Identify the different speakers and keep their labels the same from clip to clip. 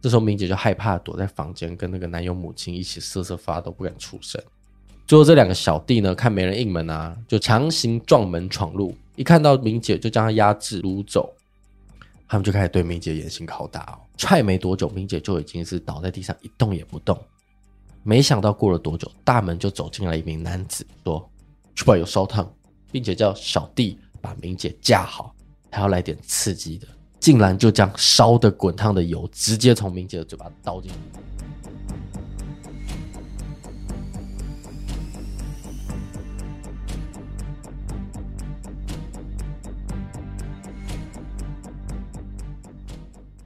Speaker 1: 这时候，明姐就害怕，躲在房间，跟那个男友母亲一起瑟瑟发抖，不敢出声。最后，这两个小弟呢，看没人应门啊，就强行撞门闯入。一看到明姐，就将她压制掳走。他们就开始对明姐严刑拷打哦。踹没多久，明姐就已经是倒在地上，一动也不动。没想到过了多久，大门就走进来一名男子，说：“去把油烧烫，并且叫小弟把明姐架好，还要来点刺激的。”竟然就将烧的滚烫的油直接从明姐的嘴巴倒进去。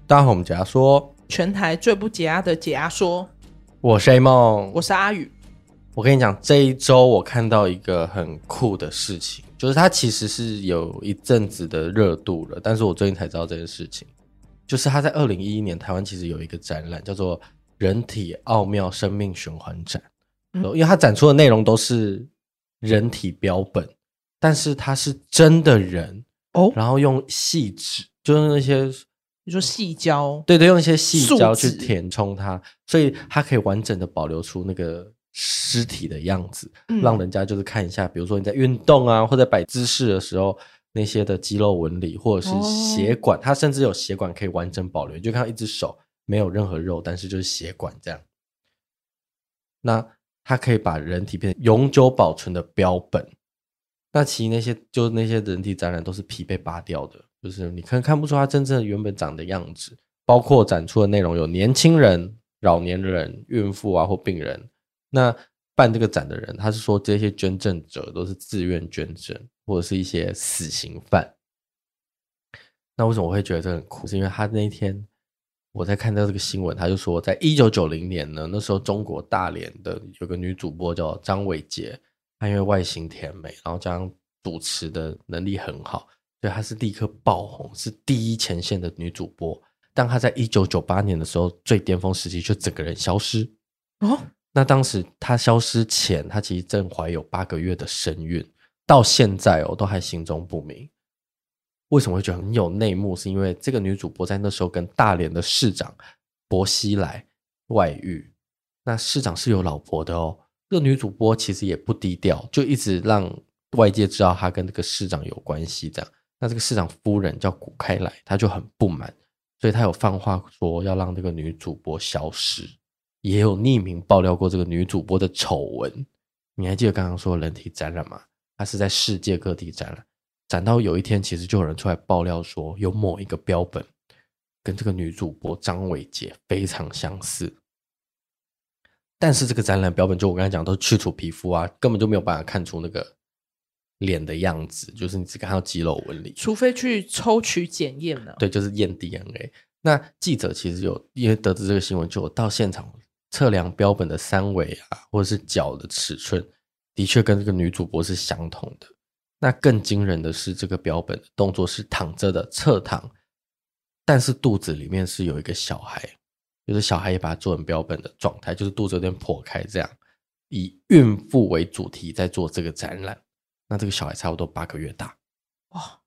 Speaker 1: 大家好，我们解压说，
Speaker 2: 全台最不解压的解压说，
Speaker 1: 我是 A 梦，
Speaker 2: 我是阿宇。
Speaker 1: 我跟你讲，这一周我看到一个很酷的事情。就是它其实是有一阵子的热度了，但是我最近才知道这件事情。就是它在二零一一年台湾其实有一个展览，叫做“人体奥妙生命循环展”。嗯，因为它展出的内容都是人体标本，但是它是真的人哦，然后用细纸，就是那些你说细胶，对对，用一些细胶去填充它，所以它可以完整的保留出那个。尸体的样子，让人家就是看一下，嗯、比如说你在运动啊，或者摆姿势的时候，那些的肌肉纹理或者是血管，哦、它甚至有血管可以完整保留。你就看到一只手没有任何肉，但是就是血管这样。那它可以把人体变成永久保存的标本。那其实那些就是那些人体展览都是皮被扒掉的，就是你可能看不出它真正原本长的样子。包括展出的内容有年轻人、老年人、孕妇啊或病人。那办这个展的人，他是说这些捐赠者都是自愿捐赠，或者是一些死刑犯。那为什么我会觉得这很酷？是因为他那一天我在看到这个新闻，他就说，在一九九零年呢，那时候中国大连的有个女主播叫张伟杰，她因为外形甜美，然后加上主持的能力很好，所以她是立刻爆红，是第一前线的女主播。但她在一九九八年的时候最巅峰时期，就整个人消失哦。那当时他消失前，他其实正怀有八个月的身孕，到现在哦都还行踪不明。为什么会觉得很有内幕？是因为这个女主播在那时候跟大连的市长薄熙来外遇，那市长是有老婆的哦。这个女主播其实也不低调，就一直让外界知道她跟这个市长有关系。这样，那这个市长夫人叫古开来，她就很不满，所以她有放话说要让这个女主播消失。也有匿名爆料过这个女主播的丑闻，你还记得刚刚说人体展览吗？它是在世界各地展览，展到有一天，其实就有人出来爆料说，有某一个标本跟这个女主播张伟杰非常相似，但是这个展览标本就我刚才讲，都是去除皮肤啊，根本就没有办法看出那个脸的样子，就是你只看到肌肉纹理，
Speaker 2: 除非去抽取检验了。
Speaker 1: 对，就是验 DNA。那记者其实有因为得知这个新闻，就到现场。测量标本的三围啊，或者是脚的尺寸，的确跟这个女主播是相同的。那更惊人的是，这个标本的动作是躺着的侧躺，但是肚子里面是有一个小孩，就是小孩也把它做成标本的状态，就是肚子有点破开这样，以孕妇为主题在做这个展览。那这个小孩差不多八个月大，哇！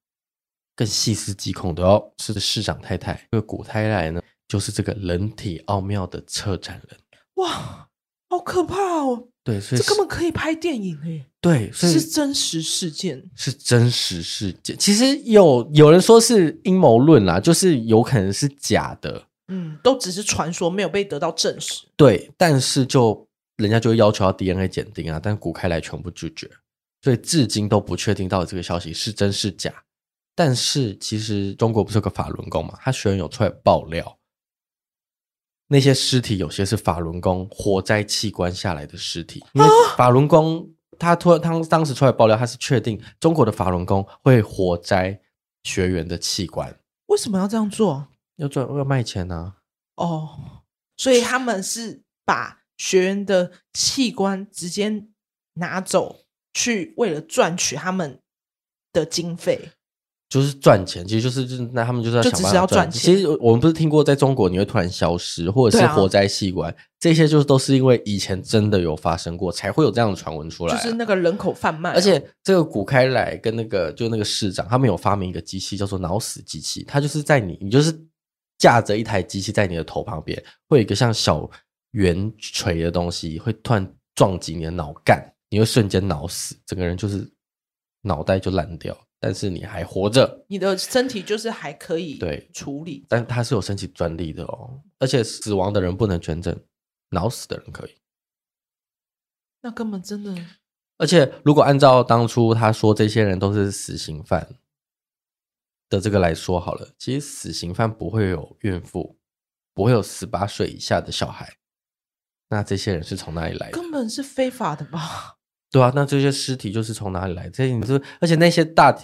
Speaker 1: 更细思极恐的哦，是市长太太这个古太来呢，就是这个人体奥妙的策展人。
Speaker 2: 哇，好可怕哦！
Speaker 1: 对，所以
Speaker 2: 这根本可以拍电影诶。
Speaker 1: 对，所以
Speaker 2: 是真实事件，
Speaker 1: 是真实事件。其实有有人说是阴谋论啦，就是有可能是假的。
Speaker 2: 嗯，都只是传说，没有被得到证实。
Speaker 1: 对，但是就人家就要求要 DNA 鉴定啊，但古开来全部拒绝，所以至今都不确定到底这个消息是真是假。但是其实中国不是有个法轮功嘛，他学员有出来爆料。那些尸体有些是法轮功活摘器官下来的尸体，因为法轮功他突然他当时出来爆料，他是确定中国的法轮功会活摘学员的器官。
Speaker 2: 为什么要这样做？
Speaker 1: 要赚要卖钱呢？
Speaker 2: 哦，所以他们是把学员的器官直接拿走，去为了赚取他们的经费。
Speaker 1: 就是赚钱，其实就是就是那他们就是要想办法
Speaker 2: 赚钱。
Speaker 1: 其实我们不是听过在中国你会突然消失，或者是火灾器官，啊、这些就是都是因为以前真的有发生过，才会有这样的传闻出来、啊。
Speaker 2: 就是那个人口贩卖、啊，
Speaker 1: 而且这个古开来跟那个就那个市长，他们有发明一个机器叫做脑死机器，它就是在你你就是架着一台机器在你的头旁边，会有一个像小圆锤的东西，会突然撞击你的脑干，你会瞬间脑死，整个人就是脑袋就烂掉。但是你还活着，
Speaker 2: 你的身体就是还可以
Speaker 1: 对
Speaker 2: 处理，
Speaker 1: 但它是有申请专利的哦，而且死亡的人不能捐赠，脑死的人可以。
Speaker 2: 那根本真的，
Speaker 1: 而且如果按照当初他说这些人都是死刑犯的这个来说好了，其实死刑犯不会有孕妇，不会有十八岁以下的小孩，那这些人是从哪里来的？
Speaker 2: 根本是非法的吧？
Speaker 1: 对啊，那这些尸体就是从哪里来？这些你是，而且那些大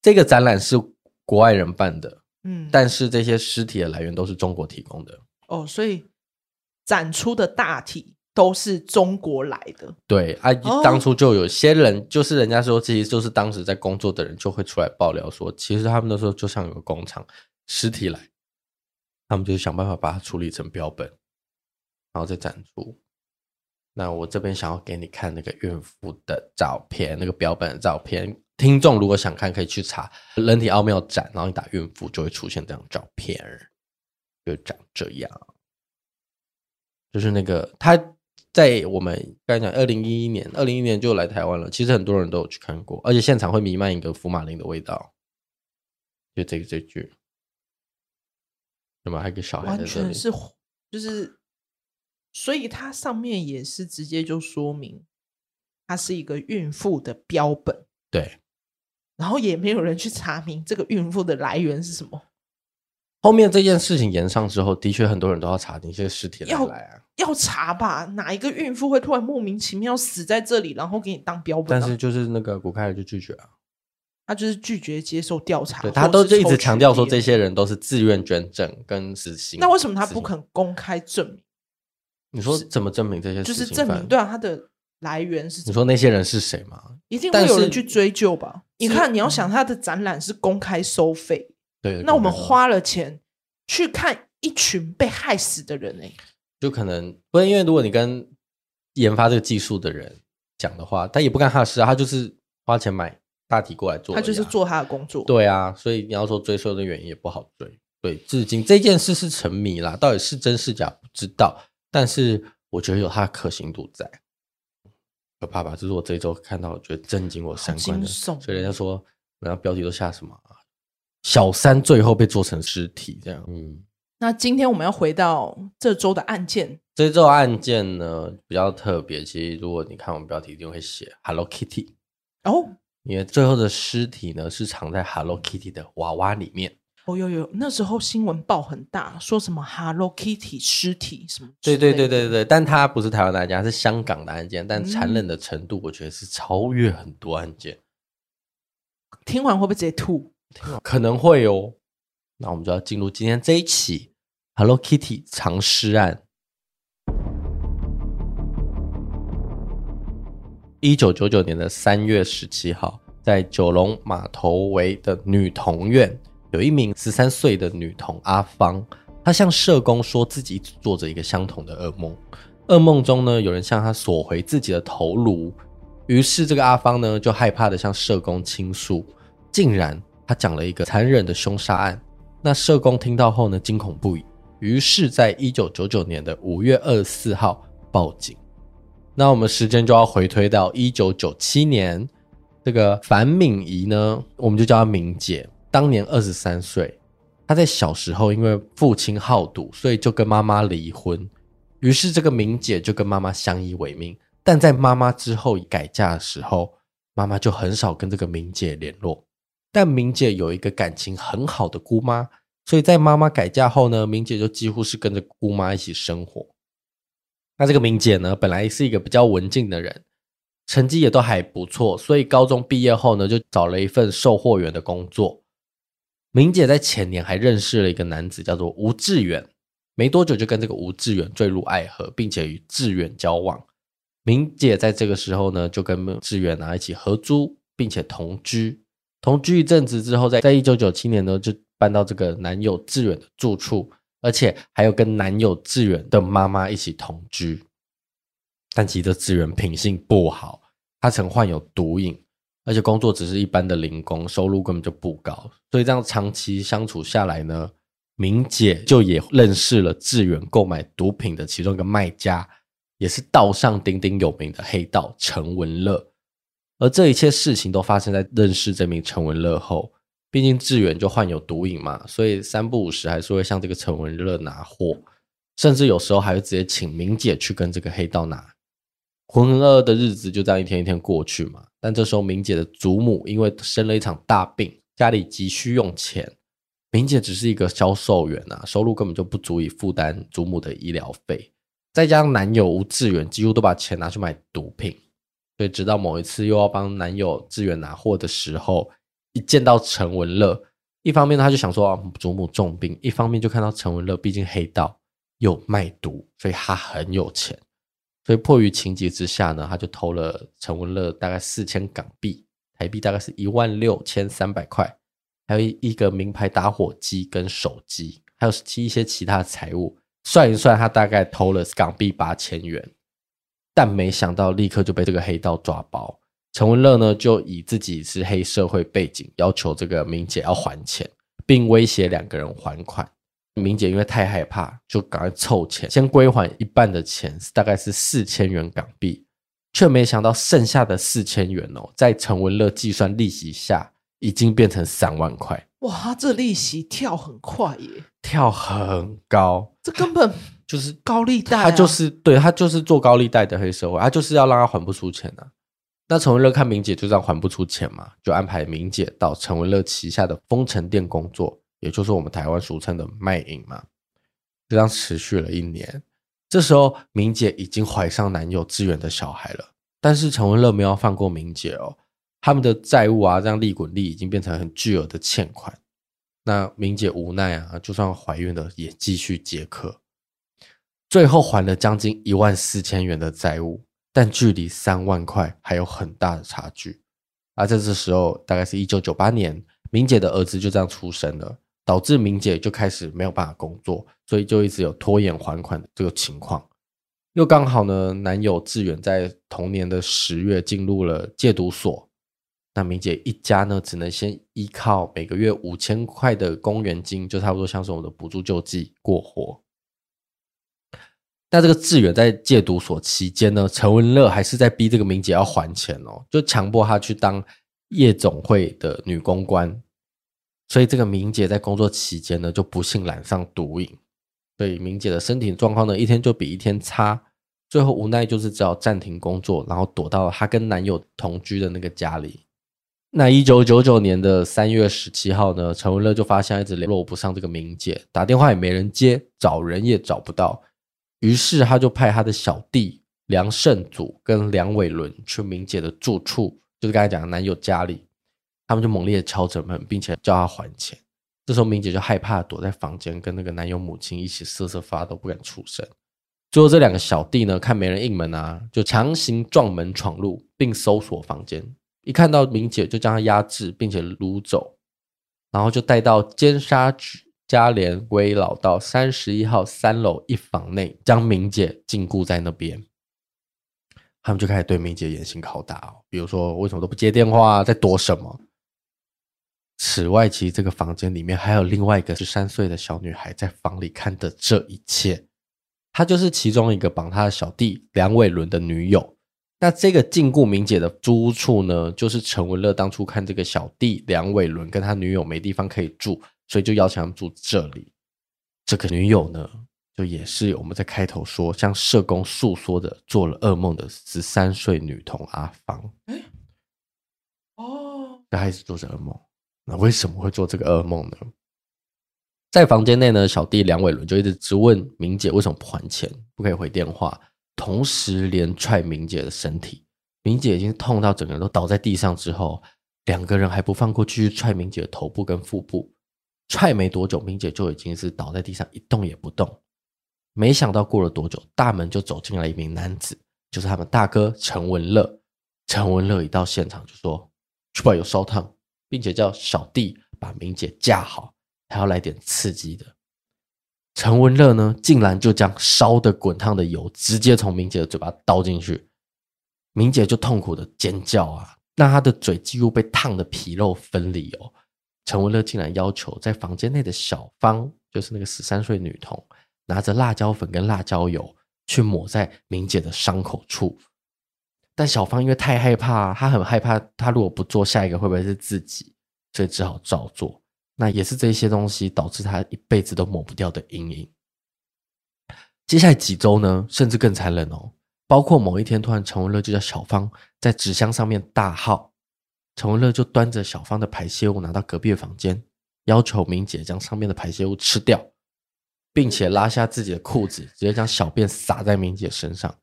Speaker 1: 这个展览是国外人办的，嗯，但是这些尸体的来源都是中国提供的。
Speaker 2: 哦，所以展出的大体都是中国来的。
Speaker 1: 对啊，当初就有些人，就是人家说，其实就是当时在工作的人就会出来爆料说，其实他们那时候就像有个工厂，尸体来，他们就想办法把它处理成标本，然后再展出。那我这边想要给你看那个孕妇的照片，那个标本的照片。听众如果想看，可以去查“人体奥妙展”，然后你打“孕妇”就会出现这张照片，就长这样。就是那个他在我们刚才讲，二零一一年，二零一一年就来台湾了。其实很多人都有去看过，而且现场会弥漫一个福马林的味道。就这个这句，有没有还有个小孩在这里？
Speaker 2: 完全是就是。所以它上面也是直接就说明，它是一个孕妇的标本。
Speaker 1: 对，
Speaker 2: 然后也没有人去查明这个孕妇的来源是什么。
Speaker 1: 后面这件事情延上之后，的确很多人都要查那些尸体来来啊，
Speaker 2: 要查吧？哪一个孕妇会突然莫名其妙死在这里，然后给你当标本？
Speaker 1: 但是就是那个古开尔就拒绝啊，
Speaker 2: 他就是拒绝接受调查。
Speaker 1: 对，他都就一直强调说这些人都是自愿捐赠跟死刑。
Speaker 2: 那为什么他不肯公开证明？
Speaker 1: 你说怎么证明这些？
Speaker 2: 就是证明对啊，它的来源是？
Speaker 1: 你说那些人是谁吗？
Speaker 2: 一定会有人去追究吧？你看，你要想他的展览是公开收费，对，那我们花了钱去看一群被害死的人，哎，
Speaker 1: 就可能不是因为如果你跟研发这个技术的人讲的话，他也不干他的事啊，他就是花钱买大体过来做，
Speaker 2: 他就是做他的工作，
Speaker 1: 对啊，所以你要说追溯的原因也不好追，对，至今这件事是沉迷啦，到底是真是假不知道。但是我觉得有它的可行度在，可怕吧？这是我这一周看到，我觉得震惊我三观的。所以人家说，人家标题都下什么？啊小三最后被做成尸体，这样。嗯。
Speaker 2: 那今天我们要回到这周的案件。
Speaker 1: 这周案件呢比较特别，其实如果你看我们标题，一定会写 Hello Kitty。
Speaker 2: 哦，
Speaker 1: 因为最后的尸体呢是藏在 Hello Kitty 的娃娃里面。
Speaker 2: 哦，有有，那时候新闻报很大，说什么 Hello Kitty 尸体什么？
Speaker 1: 对对对对对，但它不是台湾的案件，是香港的案件，但残忍的程度，我觉得是超越很多案件。
Speaker 2: 嗯、听完会不会直接吐？
Speaker 1: 可能会哦。那我们就要进入今天这一起 Hello Kitty 藏尸案。一九九九年的三月十七号，在九龙码头围的女童院。有一名十三岁的女童阿芳，她向社工说自己一直做着一个相同的噩梦，噩梦中呢，有人向她索回自己的头颅，于是这个阿芳呢就害怕的向社工倾诉，竟然她讲了一个残忍的凶杀案，那社工听到后呢惊恐不已，于是在一九九九年的五月二十四号报警，那我们时间就要回推到一九九七年，这个樊敏仪呢，我们就叫她敏姐。当年二十三岁，他在小时候因为父亲好赌，所以就跟妈妈离婚。于是这个明姐就跟妈妈相依为命。但在妈妈之后改嫁的时候，妈妈就很少跟这个明姐联络。但明姐有一个感情很好的姑妈，所以在妈妈改嫁后呢，明姐就几乎是跟着姑妈一起生活。那这个明姐呢，本来是一个比较文静的人，成绩也都还不错，所以高中毕业后呢，就找了一份售货员的工作。明姐在前年还认识了一个男子，叫做吴志远，没多久就跟这个吴志远坠入爱河，并且与志远交往。明姐在这个时候呢，就跟志远啊一起合租，并且同居。同居一阵子之后，在在一九九七年呢，就搬到这个男友志远的住处，而且还有跟男友志远的妈妈一起同居。但其实志远品性不好，他曾患有毒瘾，而且工作只是一般的零工，收入根本就不高。所以这样长期相处下来呢，明姐就也认识了志远购买毒品的其中一个卖家，也是道上鼎鼎有名的黑道陈文乐。而这一切事情都发生在认识这名陈文乐后，毕竟志远就患有毒瘾嘛，所以三不五时还是会向这个陈文乐拿货，甚至有时候还会直接请明姐去跟这个黑道拿。浑浑噩噩的日子就这样一天一天过去嘛。但这时候明姐的祖母因为生了一场大病，家里急需用钱，明姐只是一个销售员啊，收入根本就不足以负担祖母的医疗费，再加上男友吴志远几乎都把钱拿去买毒品。所以，直到某一次又要帮男友志远拿货的时候，一见到陈文乐，一方面他就想说啊，祖母重病，一方面就看到陈文乐毕竟黑道又卖毒，所以他很有钱。所以迫于情急之下呢，他就偷了陈文乐大概四千港币，台币大概是一万六千三百块，还有一个名牌打火机跟手机，还有一些其他财物，算一算，他大概偷了港币八千元。但没想到，立刻就被这个黑道抓包。陈文乐呢，就以自己是黑社会背景，要求这个明姐要还钱，并威胁两个人还款。明姐因为太害怕，就赶快凑钱，先归还一半的钱，大概是四千元港币，却没想到剩下的四千元哦，在陈文乐计算利息下，已经变成三万块。
Speaker 2: 哇，这利息跳很快耶，
Speaker 1: 跳很高，
Speaker 2: 这根本。就是高利贷、啊，
Speaker 1: 他就是对他就是做高利贷的黑社会，他就是要让他还不出钱啊。那陈文乐看明姐就这样还不出钱嘛，就安排明姐到陈文乐旗下的丰城店工作，也就是我们台湾俗称的卖淫嘛。这样持续了一年，这时候明姐已经怀上男友志远的小孩了，但是陈文乐没有放过明姐哦，他们的债务啊，这样利滚利，已经变成很巨额的欠款。那明姐无奈啊，就算怀孕了，也继续接客。最后还了将近一万四千元的债务，但距离三万块还有很大的差距。而在这时候，大概是一九九八年，明姐的儿子就这样出生了，导致明姐就开始没有办法工作，所以就一直有拖延还款的这个情况。又刚好呢，男友志远在同年的十月进入了戒毒所，那明姐一家呢，只能先依靠每个月五千块的公园金，就差不多像是我们的补助救济过活。那这个志远在戒毒所期间呢，陈文乐还是在逼这个明姐要还钱哦，就强迫她去当夜总会的女公关。所以这个明姐在工作期间呢，就不幸染上毒瘾，所以明姐的身体状况呢，一天就比一天差。最后无奈就是只好暂停工作，然后躲到她跟男友同居的那个家里。那一九九九年的三月十七号呢，陈文乐就发现一直联络不上这个明姐，打电话也没人接，找人也找不到。于是他就派他的小弟梁胜祖跟梁伟伦去明姐的住处，就是刚才讲的男友家里，他们就猛烈的敲着门，并且叫他还钱。这时候明姐就害怕，躲在房间跟那个男友母亲一起瑟瑟发抖，不敢出声。最后这两个小弟呢，看没人应门啊，就强行撞门闯入，并搜索房间。一看到明姐，就将她压制，并且掳走，然后就带到尖沙咀。嘉联威老道三十一号三楼一房内，将明姐禁锢在那边。他们就开始对明姐严刑拷打哦，比如说为什么都不接电话，在躲什么？此外，其实这个房间里面还有另外一个十三岁的小女孩在房里看的这一切。她就是其中一个绑她的小弟梁伟伦的女友。那这个禁锢明姐的租屋处呢，就是陈文乐当初看这个小弟梁伟伦跟他女友没地方可以住。所以就邀请他们住这里。这个女友呢，就也是我们在开头说向社工诉说的做了噩梦的十三岁女童阿芳。哎，哦，她还是做着噩梦。那为什么会做这个噩梦呢？在房间内呢，小弟梁伟伦就一直质问明姐为什么不还钱，不可以回电话，同时连踹明姐的身体。明姐已经痛到整个人都倒在地上之后，两个人还不放过，继续踹明姐的头部跟腹部。踹没多久，明姐就已经是倒在地上一动也不动。没想到过了多久，大门就走进来一名男子，就是他们大哥陈文乐。陈文乐一到现场就说：“去吧，有烧烫。”并且叫小弟把明姐架好，还要来点刺激的。陈文乐呢，竟然就将烧得滚烫的油直接从明姐的嘴巴倒进去，明姐就痛苦的尖叫啊，那她的嘴几乎被烫的皮肉分离哦。陈文乐竟然要求在房间内的小芳，就是那个十三岁女童，拿着辣椒粉跟辣椒油去抹在明姐的伤口处。但小芳因为太害怕，她很害怕，她如果不做，下一个会不会是自己？所以只好照做。那也是这些东西导致她一辈子都抹不掉的阴影。接下来几周呢，甚至更残忍哦。包括某一天，突然陈文乐就叫小芳在纸箱上面大号，陈文乐就端着小芳的排泄物拿到隔壁的房间，要求明姐将上面的排泄物吃掉，并且拉下自己的裤子，直接将小便洒在明姐身上。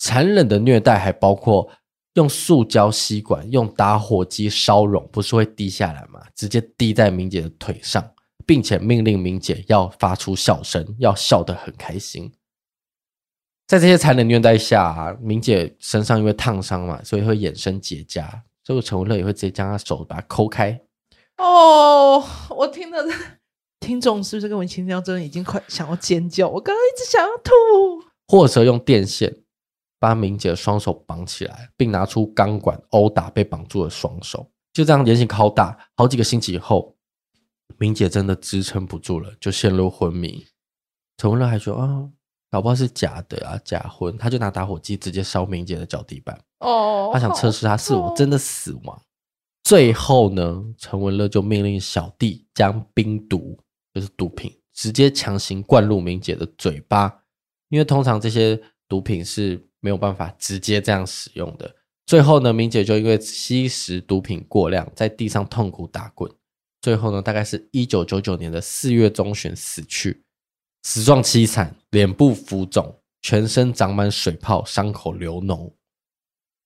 Speaker 1: 残忍的虐待还包括用塑胶吸管、用打火机烧熔，不是会滴下来吗？直接滴在明姐的腿上，并且命令明姐要发出笑声，要笑得很开心。在这些残忍虐待下啊，明姐身上因为烫伤嘛，所以会衍生结痂，所以陈文乐也会直接将她手把它抠开。
Speaker 2: 哦，我听的听众是不是跟我听到真的已经快想要尖叫？我刚刚一直想要吐，
Speaker 1: 或者用电线。把明姐的双手绑起来，并拿出钢管殴打被绑住的双手，就这样连续拷打好几个星期以后，明姐真的支撑不住了，就陷入昏迷。陈文乐还说：“啊，搞不好是假的啊，假昏。”他就拿打火机直接烧明姐的脚底板。哦，他想测试她是否真的死亡。最后呢，陈文乐就命令小弟将冰毒，就是毒品，直接强行灌入明姐的嘴巴，因为通常这些毒品是。没有办法直接这样使用的。最后呢，明姐就因为吸食毒品过量，在地上痛苦打滚。最后呢，大概是一九九九年的四月中旬死去，死状凄惨，脸部浮肿，全身长满水泡，伤口流脓。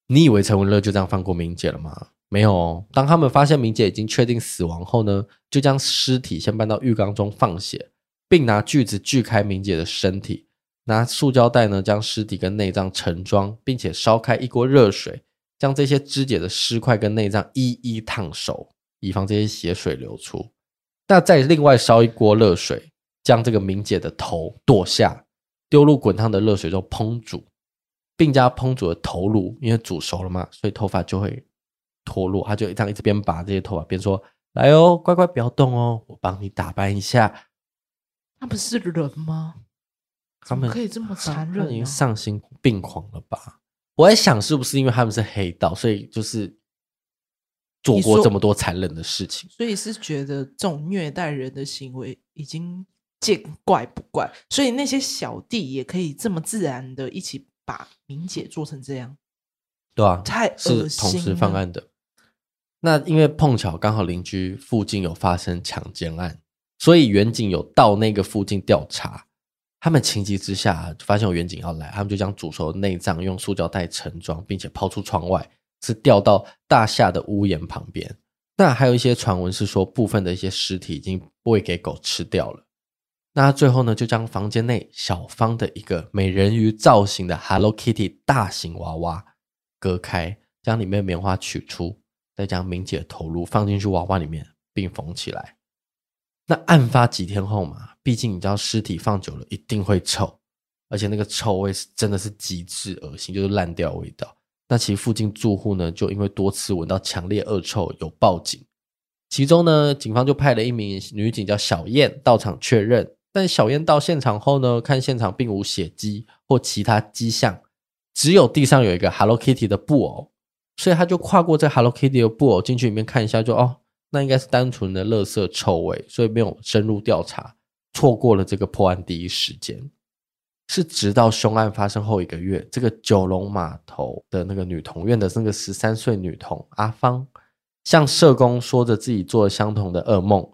Speaker 1: 你以为陈文乐就这样放过明姐了吗？没有哦。当他们发现明姐已经确定死亡后呢，就将尸体先搬到浴缸中放血，并拿锯子锯开明姐的身体。拿塑胶袋呢，将尸体跟内脏盛装，并且烧开一锅热水，将这些肢解的尸块跟内脏一一烫熟，以防这些血水流出。那再另外烧一锅热水，将这个明姐的头剁下，丢入滚烫的热水中烹煮，并加烹煮的头颅，因为煮熟了嘛，所以头发就会脱落。他就这样一直边拔这些头发边说：“来哦，乖乖不要动哦，我帮你打扮一下。”
Speaker 2: 那不是人吗？他们可以这么残忍，
Speaker 1: 已经丧心病狂了吧？我在想，是不是因为他们是黑道，所以就是做过这么多残忍的事情？
Speaker 2: 所以是觉得这种虐待人的行为已经见怪不怪，所以那些小弟也可以这么自然的一起把明姐做成这样，
Speaker 1: 对啊，
Speaker 2: 太
Speaker 1: 是同时犯案的。那因为碰巧刚好邻居附近有发生强奸案，所以远景有到那个附近调查。他们情急之下发现有远景要来，他们就将煮熟的内脏用塑胶袋盛装，并且抛出窗外，是掉到大厦的屋檐旁边。那还有一些传闻是说，部分的一些尸体已经喂给狗吃掉了。那最后呢，就将房间内小芳的一个美人鱼造型的 Hello Kitty 大型娃娃割开，将里面棉花取出，再将明姐的头颅放进去娃娃里面，并缝起来。那案发几天后嘛，毕竟你知道尸体放久了一定会臭，而且那个臭味是真的是极致恶心，就是烂掉味道。那其实附近住户呢，就因为多次闻到强烈恶臭，有报警。其中呢，警方就派了一名女警叫小燕到场确认。但小燕到现场后呢，看现场并无血迹或其他迹象，只有地上有一个 Hello Kitty 的布偶，所以他就跨过这 Hello Kitty 的布偶进去里面看一下，就哦。那应该是单纯的垃圾臭味，所以没有深入调查，错过了这个破案第一时间。是直到凶案发生后一个月，这个九龙码头的那个女童院的那个十三岁女童阿芳，向社工说着自己做了相同的噩梦，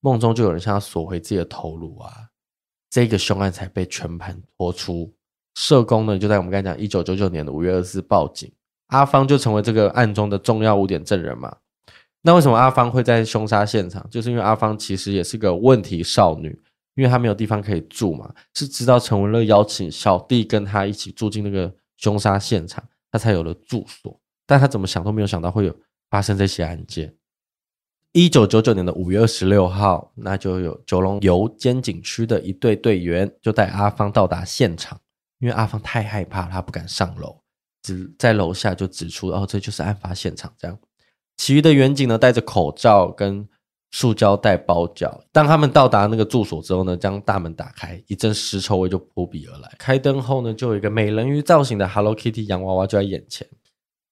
Speaker 1: 梦中就有人向她索回自己的头颅啊，这个凶案才被全盘托出。社工呢，就在我们刚才讲一九九九年的五月二十四报警，阿芳就成为这个案中的重要污点证人嘛。那为什么阿芳会在凶杀现场？就是因为阿芳其实也是个问题少女，因为她没有地方可以住嘛。是直到陈文乐邀请小弟跟她一起住进那个凶杀现场，她才有了住所。但她怎么想都没有想到会有发生这些案件。一九九九年的五月二十六号，那就有九龙油尖警区的一队队员就带阿芳到达现场，因为阿芳太害怕，他不敢上楼，只在楼下就指出哦，这就是案发现场。这样，其余的员警呢，戴着口罩跟塑胶袋包脚。当他们到达那个住所之后呢，将大门打开，一阵尸臭味就扑鼻而来。开灯后呢，就有一个美人鱼造型的 Hello Kitty 洋娃娃就在眼前。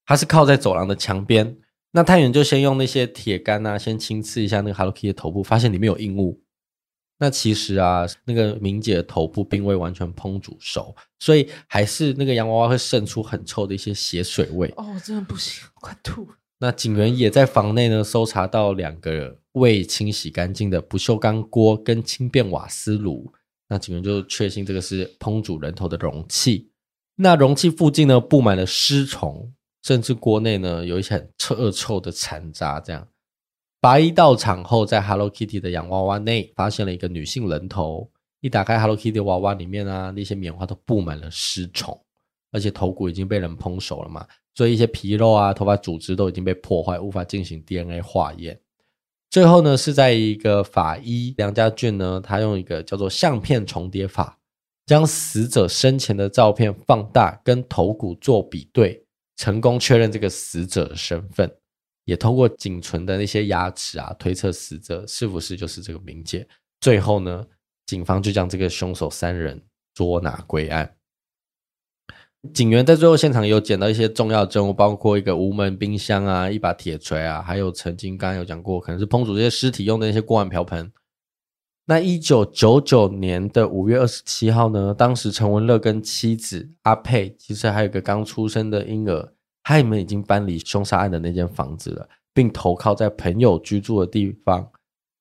Speaker 1: 它是靠在走廊的墙边。那探员就先用那些铁杆啊，先轻刺一下那个 Hello Kitty 的头部，发现里面有硬物。那其实啊，那个明姐的头部并未完全烹煮熟，所以还是那个洋娃娃会渗出很臭的一些血水味。
Speaker 2: 哦，真的不行，快吐。
Speaker 1: 那警员也在房内呢，搜查到两个未清洗干净的不锈钢锅跟轻便瓦斯炉。那警员就确信这个是烹煮人头的容器。那容器附近呢，布满了尸虫，甚至锅内呢有一些很臭恶臭的残渣。这样，法医到场后，在 Hello Kitty 的洋娃娃内发现了一个女性人头。一打开 Hello Kitty 娃娃里面啊，那些棉花都布满了尸虫，而且头骨已经被人烹熟了嘛。所以一些皮肉啊、头发组织都已经被破坏，无法进行 DNA 化验。最后呢，是在一个法医梁家俊呢，他用一个叫做相片重叠法，将死者生前的照片放大，跟头骨做比对，成功确认这个死者的身份，也通过仅存的那些牙齿啊，推测死者是不是就是这个明姐。最后呢，警方就将这个凶手三人捉拿归案。警员在最后现场有捡到一些重要证物，包括一个无门冰箱啊，一把铁锤啊，还有曾经刚刚有讲过，可能是烹煮这些尸体用的那些锅碗瓢盆。那一九九九年的五月二十七号呢，当时陈文乐跟妻子阿佩，其实还有个刚出生的婴儿，他们已经搬离凶杀案的那间房子了，并投靠在朋友居住的地方，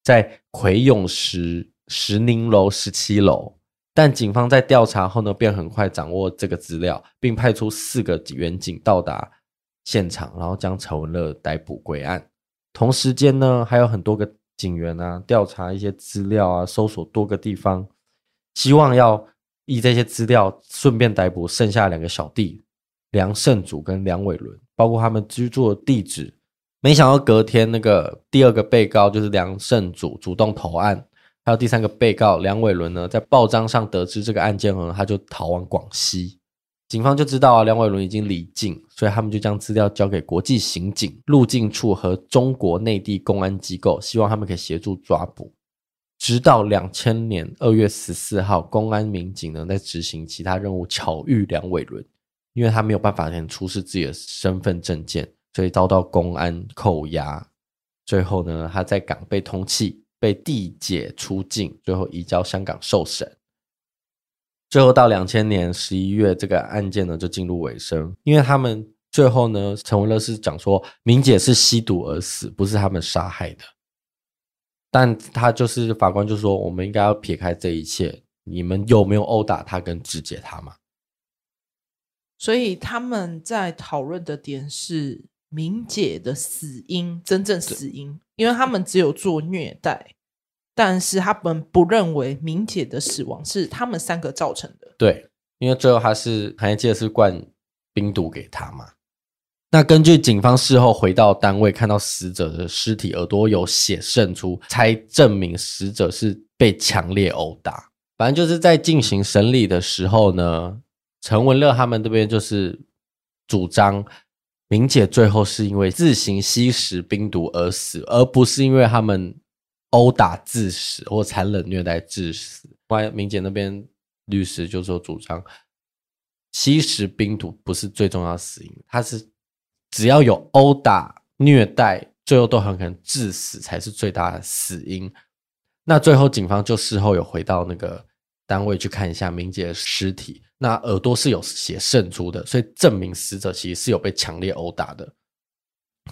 Speaker 1: 在葵涌石石宁楼十七楼。但警方在调查后呢，便很快掌握这个资料，并派出四个员警到达现场，然后将陈文乐逮捕归案。同时间呢，还有很多个警员啊，调查一些资料啊，搜索多个地方，希望要以这些资料顺便逮捕剩下两个小弟梁胜祖跟梁伟伦，包括他们居住的地址。没想到隔天，那个第二个被告就是梁胜祖主动投案。还有第三个被告梁伟伦呢，在报章上得知这个案件后，他就逃往广西。警方就知道啊，梁伟伦已经离境，所以他们就将资料交给国际刑警、入境处和中国内地公安机构，希望他们可以协助抓捕。直到两千年二月十四号，公安民警呢在执行其他任务，巧遇梁伟伦，因为他没有办法出示自己的身份证件，所以遭到公安扣押。最后呢，他在港被通缉。被递解出境，最后移交香港受审。最后到两千年十一月，这个案件呢就进入尾声。因为他们最后呢，陈文乐是讲说，明姐是吸毒而死，不是他们杀害的。但他就是法官就说，我们应该要撇开这一切，你们有没有殴打他跟肢解他吗？
Speaker 2: 所以他们在讨论的点是明姐的死因，真正死因，因为他们只有做虐待。但是他们不认为明姐的死亡是他们三个造成的。
Speaker 1: 对，因为最后他是还记得是灌冰毒给他嘛。那根据警方事后回到单位看到死者的尸体耳朵有血渗出，才证明死者是被强烈殴打。反正就是在进行审理的时候呢，陈文乐他们这边就是主张明姐最后是因为自行吸食冰毒而死，而不是因为他们。殴打致死或残忍虐待致死。外明姐那边律师就说主张吸食冰毒不是最重要的死因，他是只要有殴打虐待，最后都很可能致死才是最大的死因。那最后警方就事后有回到那个单位去看一下明姐的尸体，那耳朵是有血渗出的，所以证明死者其实是有被强烈殴打的。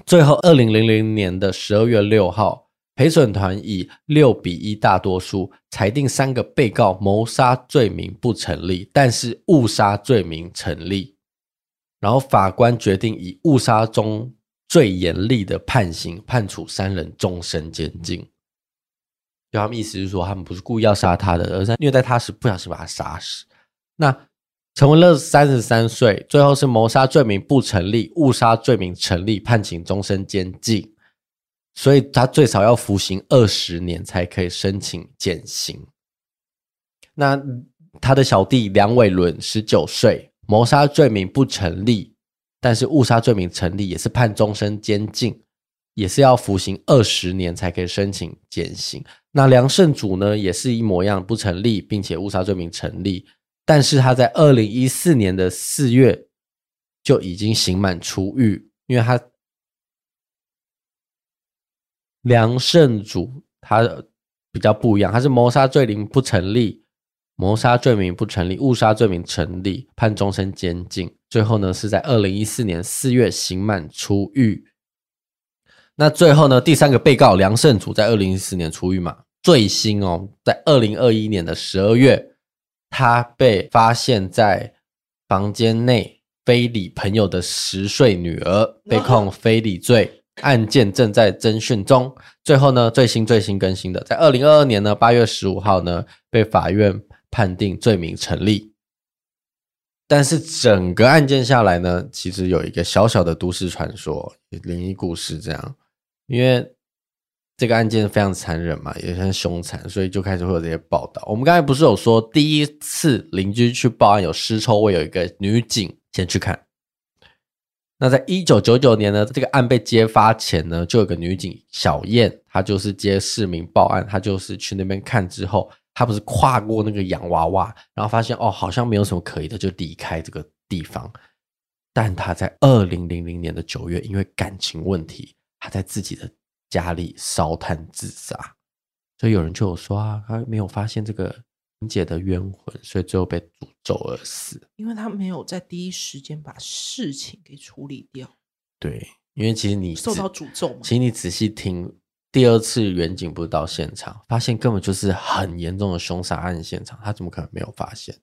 Speaker 1: 最后，二零零零年的十二月六号。陪审团以六比一大多数裁定三个被告谋杀罪名不成立，但是误杀罪名成立。然后法官决定以误杀中最严厉的判刑，判处三人终身监禁。就他们意思是说，他们不是故意要杀他的，而在虐待他时不小心把他杀死。那陈文乐三十三岁，最后是谋杀罪名不成立，误杀罪名成立，判刑终身监禁。所以他最少要服刑二十年才可以申请减刑。那他的小弟梁伟伦十九岁，谋杀罪名不成立，但是误杀罪名成立，也是判终身监禁，也是要服刑二十年才可以申请减刑。那梁胜祖呢，也是一模一样不成立，并且误杀罪名成立，但是他在二零一四年的四月就已经刑满出狱，因为他。梁胜祖他比较不一样，他是谋杀罪名不成立，谋杀罪名不成立，误杀罪名成立，判终身监禁。最后呢，是在二零一四年四月刑满出狱。那最后呢，第三个被告梁胜祖在二零一四年出狱嘛？最新哦，在二零二一年的十二月，他被发现在房间内非礼朋友的十岁女儿，被控非礼罪。案件正在侦讯中，最后呢，最新最新更新的，在二零二二年呢八月十五号呢，被法院判定罪名成立。但是整个案件下来呢，其实有一个小小的都市传说、灵异故事这样，因为这个案件非常残忍嘛，也很凶残，所以就开始会有这些报道。我们刚才不是有说，第一次邻居去报案有尸臭味，有一个女警先去看。那在一九九九年呢，这个案被揭发前呢，就有个女警小燕，她就是接市民报案，她就是去那边看之后，她不是跨过那个洋娃娃，然后发现哦，好像没有什么可疑的，就离开这个地方。但她在二零零零年的九月，因为感情问题，她在自己的家里烧炭自杀。所以有人就有说啊，他没有发现这个。姐的冤魂，所以最后被诅咒而死。
Speaker 2: 因为他没有在第一时间把事情给处理掉。
Speaker 1: 对，因为其实你
Speaker 2: 受到诅咒嘛。
Speaker 1: 其实你仔细听，第二次远景不是到现场，发现根本就是很严重的凶杀案现场，他怎么可能没有发现？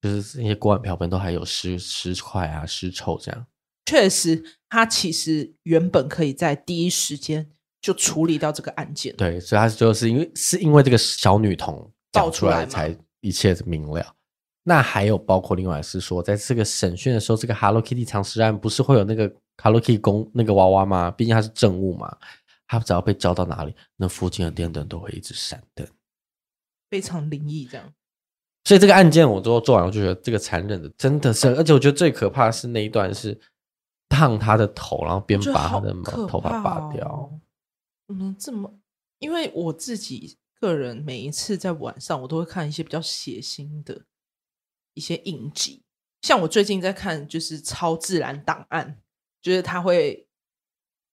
Speaker 1: 就是那些锅碗瓢盆都还有尸尸块啊、尸臭这样。
Speaker 2: 确实，他其实原本可以在第一时间就处理掉这个案件。
Speaker 1: 对，所以他就是因为是因为这个小女童。爆出来才一切明了。那还有包括另外是说，在这个审讯的时候，这个 Hello Kitty 藏尸案不是会有那个 Hello Kitty 公那个娃娃吗？毕竟它是证物嘛，它只要被交到哪里，那附近的电灯都会一直闪灯，
Speaker 2: 非常灵异这样。
Speaker 1: 所以这个案件我做做完，我就觉得这个残忍的真的是，而且我觉得最可怕的是那一段是烫他的头，然后边把他的头发拔掉。
Speaker 2: 嗯，这么，因为我自己。个人每一次在晚上，我都会看一些比较血腥的一些影集，像我最近在看就是《超自然档案》，就是他会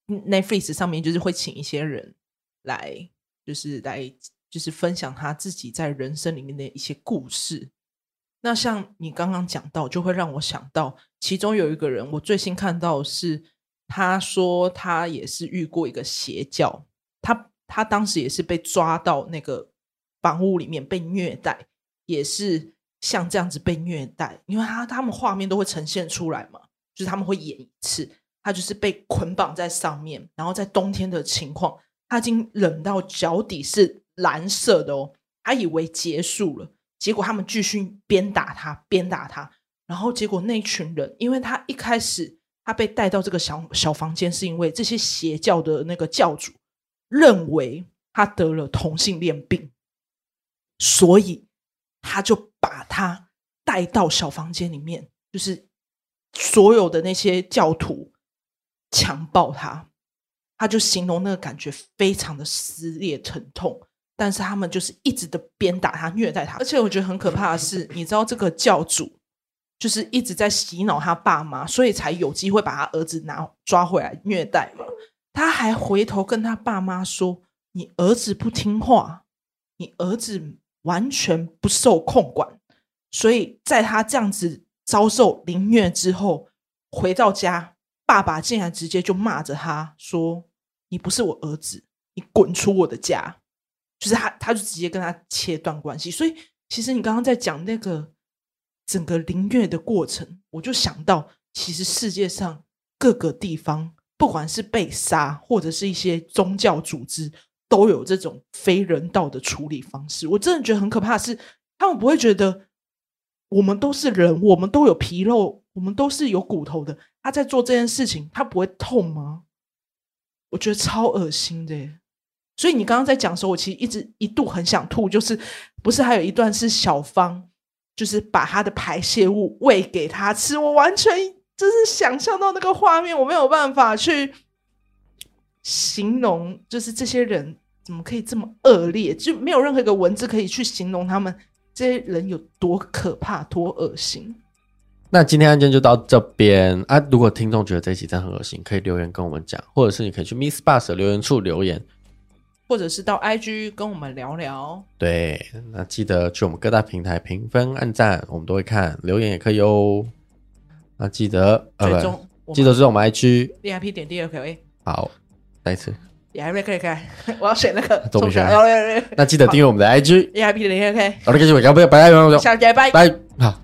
Speaker 2: Netflix 上面就是会请一些人来，就是来就是分享他自己在人生里面的一些故事。那像你刚刚讲到，就会让我想到，其中有一个人，我最新看到是他说他也是遇过一个邪教，他。他当时也是被抓到那个房屋里面被虐待，也是像这样子被虐待，因为他他们画面都会呈现出来嘛，就是他们会演一次，他就是被捆绑在上面，然后在冬天的情况，他已经冷到脚底是蓝色的哦，他以为结束了，结果他们继续鞭打他，鞭打他，然后结果那群人，因为他一开始他被带到这个小小房间，是因为这些邪教的那个教主。认为他得了同性恋病，所以他就把他带到小房间里面，就是所有的那些教徒强暴他，他就形容那个感觉非常的撕裂疼痛，但是他们就是一直的鞭打他、虐待他，而且我觉得很可怕的是，你知道这个教主就是一直在洗脑他爸妈，所以才有机会把他儿子拿抓回来虐待嘛。他还回头跟他爸妈说：“你儿子不听话，你儿子完全不受控管。”所以在他这样子遭受凌虐之后，回到家，爸爸竟然直接就骂着他说：“你不是我儿子，你滚出我的家！”就是他，他就直接跟他切断关系。所以，其实你刚刚在讲那个整个凌虐的过程，我就想到，其实世界上各个地方。不管是被杀，或者是一些宗教组织，都有这种非人道的处理方式。我真的觉得很可怕是，他们不会觉得我们都是人，我们都有皮肉，我们都是有骨头的。他在做这件事情，他不会痛吗？我觉得超恶心的。所以你刚刚在讲的时候，我其实一直一度很想吐，就是不是还有一段是小芳，就是把他的排泄物喂给他吃，我完全就是想象到那个画面，我没有办法去形容，就是这些人怎么可以这么恶劣，就没有任何一个文字可以去形容他们这些人有多可怕、多恶心。
Speaker 1: 那今天案件就到这边啊！如果听众觉得这一集真的很恶心，可以留言跟我们讲，或者是你可以去 Miss Bus 的留言处留言。
Speaker 2: 或者是到 IG 跟我们聊聊。对，
Speaker 1: 那记得去我们各大平台评分、按赞，我们都会看，留言也可以哦。那记得呃，记得是我们 IG
Speaker 2: VIP 点第二个 A。
Speaker 1: 好，再一次。
Speaker 2: VIP 可以可以，我要选那个。
Speaker 1: 总选。那记得订阅我们的 IG
Speaker 2: VIP 点第二个 A。
Speaker 1: 好的，感谢各位，拜拜，拜拜，
Speaker 2: 下期拜拜。
Speaker 1: 拜，好。